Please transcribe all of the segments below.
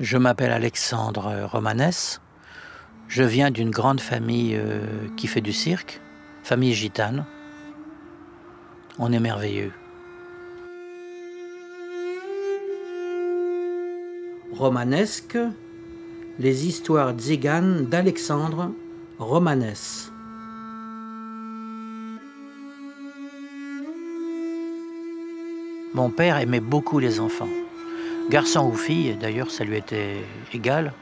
Je m'appelle Alexandre Romanès. Je viens d'une grande famille euh, qui fait du cirque, famille gitane. On est merveilleux. Romanesque, les histoires tziganes d'Alexandre Romanès. Mon père aimait beaucoup les enfants. Garçon ou fille, d'ailleurs ça lui était égal.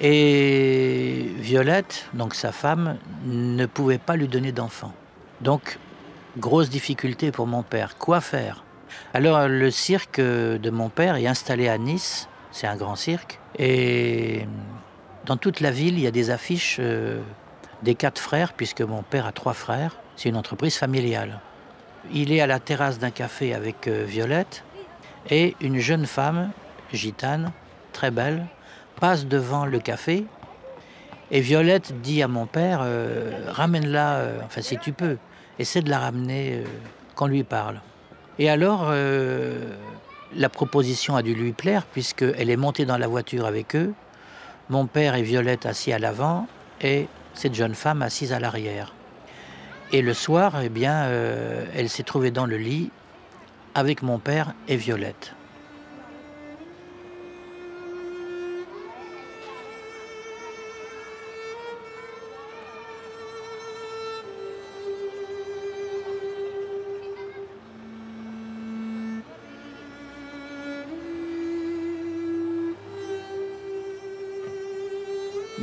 Et Violette, donc sa femme, ne pouvait pas lui donner d'enfant. Donc, grosse difficulté pour mon père. Quoi faire? Alors, le cirque de mon père est installé à Nice. C'est un grand cirque. Et dans toute la ville, il y a des affiches euh, des quatre frères, puisque mon père a trois frères. C'est une entreprise familiale. Il est à la terrasse d'un café avec euh, Violette et une jeune femme, gitane, très belle, passe devant le café et Violette dit à mon père euh, Ramène-la, euh, enfin si tu peux, essaie de la ramener qu'on lui parle. Et alors, la proposition a dû lui plaire puisqu'elle est montée dans la voiture avec eux, mon père et Violette assis à l'avant et cette jeune femme assise à l'arrière. Et le soir, eh bien, euh, elle s'est trouvée dans le lit avec mon père et Violette.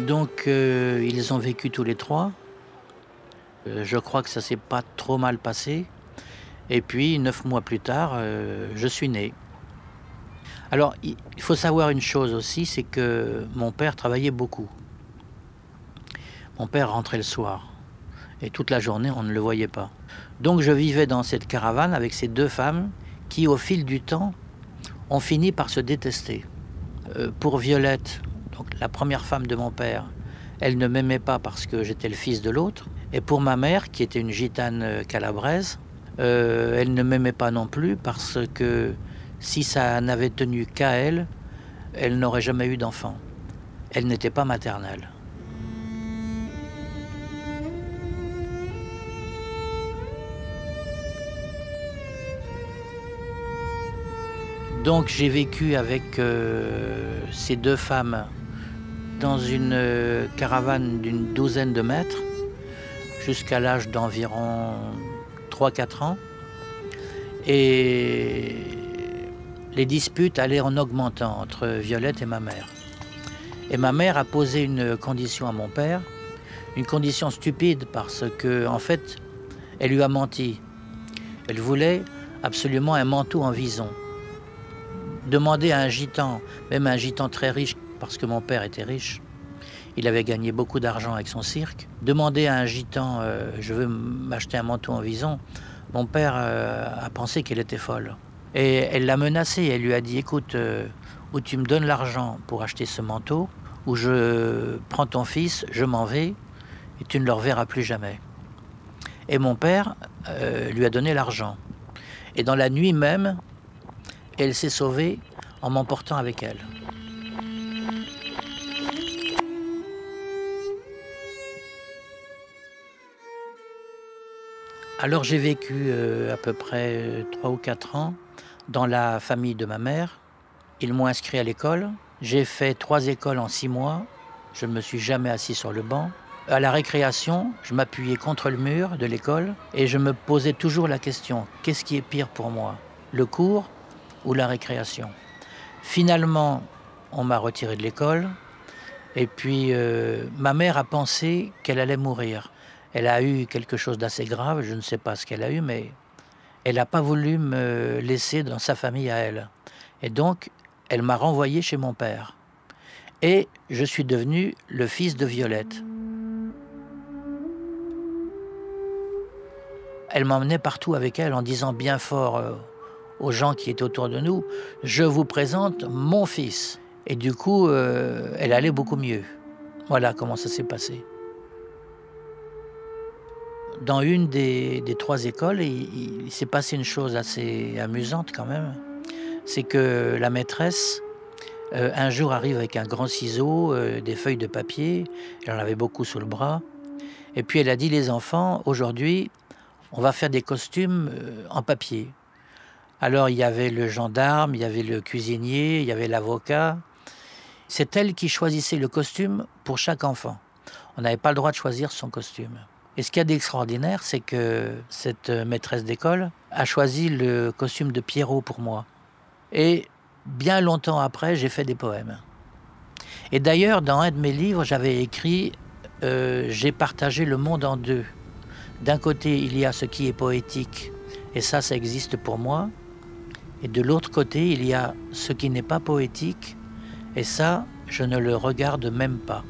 Donc euh, ils ont vécu tous les trois. Euh, je crois que ça s'est pas trop mal passé. Et puis, neuf mois plus tard, euh, je suis né. Alors, il faut savoir une chose aussi, c'est que mon père travaillait beaucoup. Mon père rentrait le soir. Et toute la journée, on ne le voyait pas. Donc, je vivais dans cette caravane avec ces deux femmes qui, au fil du temps, ont fini par se détester. Euh, pour Violette, la première femme de mon père, elle ne m'aimait pas parce que j'étais le fils de l'autre. Et pour ma mère, qui était une gitane euh, calabraise, euh, elle ne m'aimait pas non plus parce que si ça n'avait tenu qu'à elle, elle n'aurait jamais eu d'enfant. Elle n'était pas maternelle. Donc j'ai vécu avec euh, ces deux femmes dans une caravane d'une douzaine de mètres jusqu'à l'âge d'environ 3-4 ans. Et les disputes allaient en augmentant entre Violette et ma mère. Et ma mère a posé une condition à mon père, une condition stupide parce que, en fait, elle lui a menti. Elle voulait absolument un manteau en vison. Demander à un gitan, même un gitan très riche, parce que mon père était riche, il avait gagné beaucoup d'argent avec son cirque. Demander à un gitan euh, Je veux m'acheter un manteau en vison, mon père euh, a pensé qu'elle était folle. Et elle l'a menacé. Elle lui a dit Écoute, euh, ou tu me donnes l'argent pour acheter ce manteau, ou je prends ton fils, je m'en vais, et tu ne le reverras plus jamais. Et mon père lui a donné l'argent. Et dans la nuit même, elle s'est sauvée en m'emportant avec elle. Alors j'ai vécu euh, à peu près 3 euh, ou 4 ans dans la famille de ma mère. Ils m'ont inscrit à l'école. J'ai fait trois écoles en six mois. Je ne me suis jamais assis sur le banc. À la récréation, je m'appuyais contre le mur de l'école et je me posais toujours la question, qu'est-ce qui est pire pour moi Le cours ou la récréation? Finalement, on m'a retiré de l'école et puis euh, ma mère a pensé qu'elle allait mourir. Elle a eu quelque chose d'assez grave, je ne sais pas ce qu'elle a eu, mais elle n'a pas voulu me laisser dans sa famille à elle. Et donc, elle m'a renvoyé chez mon père. Et je suis devenu le fils de Violette. Elle m'emmenait partout avec elle en disant bien fort euh, aux gens qui étaient autour de nous, je vous présente mon fils. Et du coup, euh, elle allait beaucoup mieux. Voilà comment ça s'est passé dans une des, trois écoles, il, s'est passé une chose assez amusante quand même. C'est que la maîtresse, Euh, un jour arrive avec un grand ciseau, euh, des feuilles de papier, elle en avait beaucoup sous le bras, et puis elle a dit les enfants, aujourd'hui, on va faire des costumes euh, en papier. Alors il y avait le gendarme, il y avait le cuisinier, il y avait l'avocat. C'est elle qui choisissait le costume pour chaque enfant. On n'avait pas le droit de choisir son costume. Et ce qu'il y a d'extraordinaire, c'est que cette maîtresse d'école a choisi le costume de Pierrot pour moi. Et bien longtemps après, j'ai fait des poèmes. Et d'ailleurs, dans un de mes livres, j'avais écrit euh, J'ai partagé le monde en deux. D'un côté, il y a ce qui est poétique, et ça, ça existe pour moi. Et de l'autre côté, il y a ce qui n'est pas poétique, et ça, je ne le regarde même pas.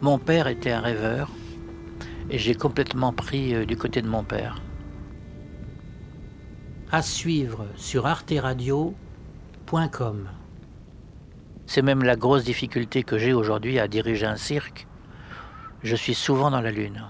Mon père était un rêveur, et j'ai complètement pris euh, du côté de mon père à suivre sur arteradio.com. C'est même la grosse difficulté que j'ai aujourd'hui à diriger un cirque. Je suis souvent dans la lune.